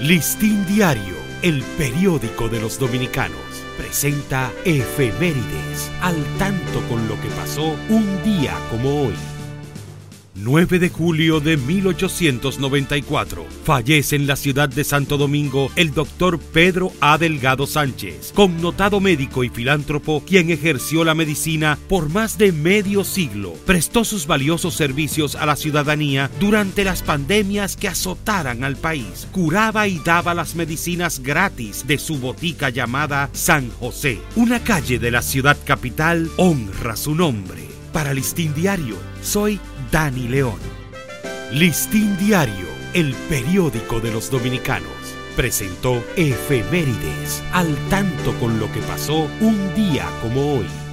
Listín Diario, el periódico de los dominicanos, presenta efemérides al tanto con lo que pasó un día como hoy. 9 de julio de 1894. Fallece en la ciudad de Santo Domingo el doctor Pedro A. Delgado Sánchez, connotado médico y filántropo quien ejerció la medicina por más de medio siglo. Prestó sus valiosos servicios a la ciudadanía durante las pandemias que azotaran al país. Curaba y daba las medicinas gratis de su botica llamada San José. Una calle de la ciudad capital honra su nombre. Para Listín Diario, soy Dani León. Listín Diario, el periódico de los dominicanos, presentó efemérides al tanto con lo que pasó un día como hoy.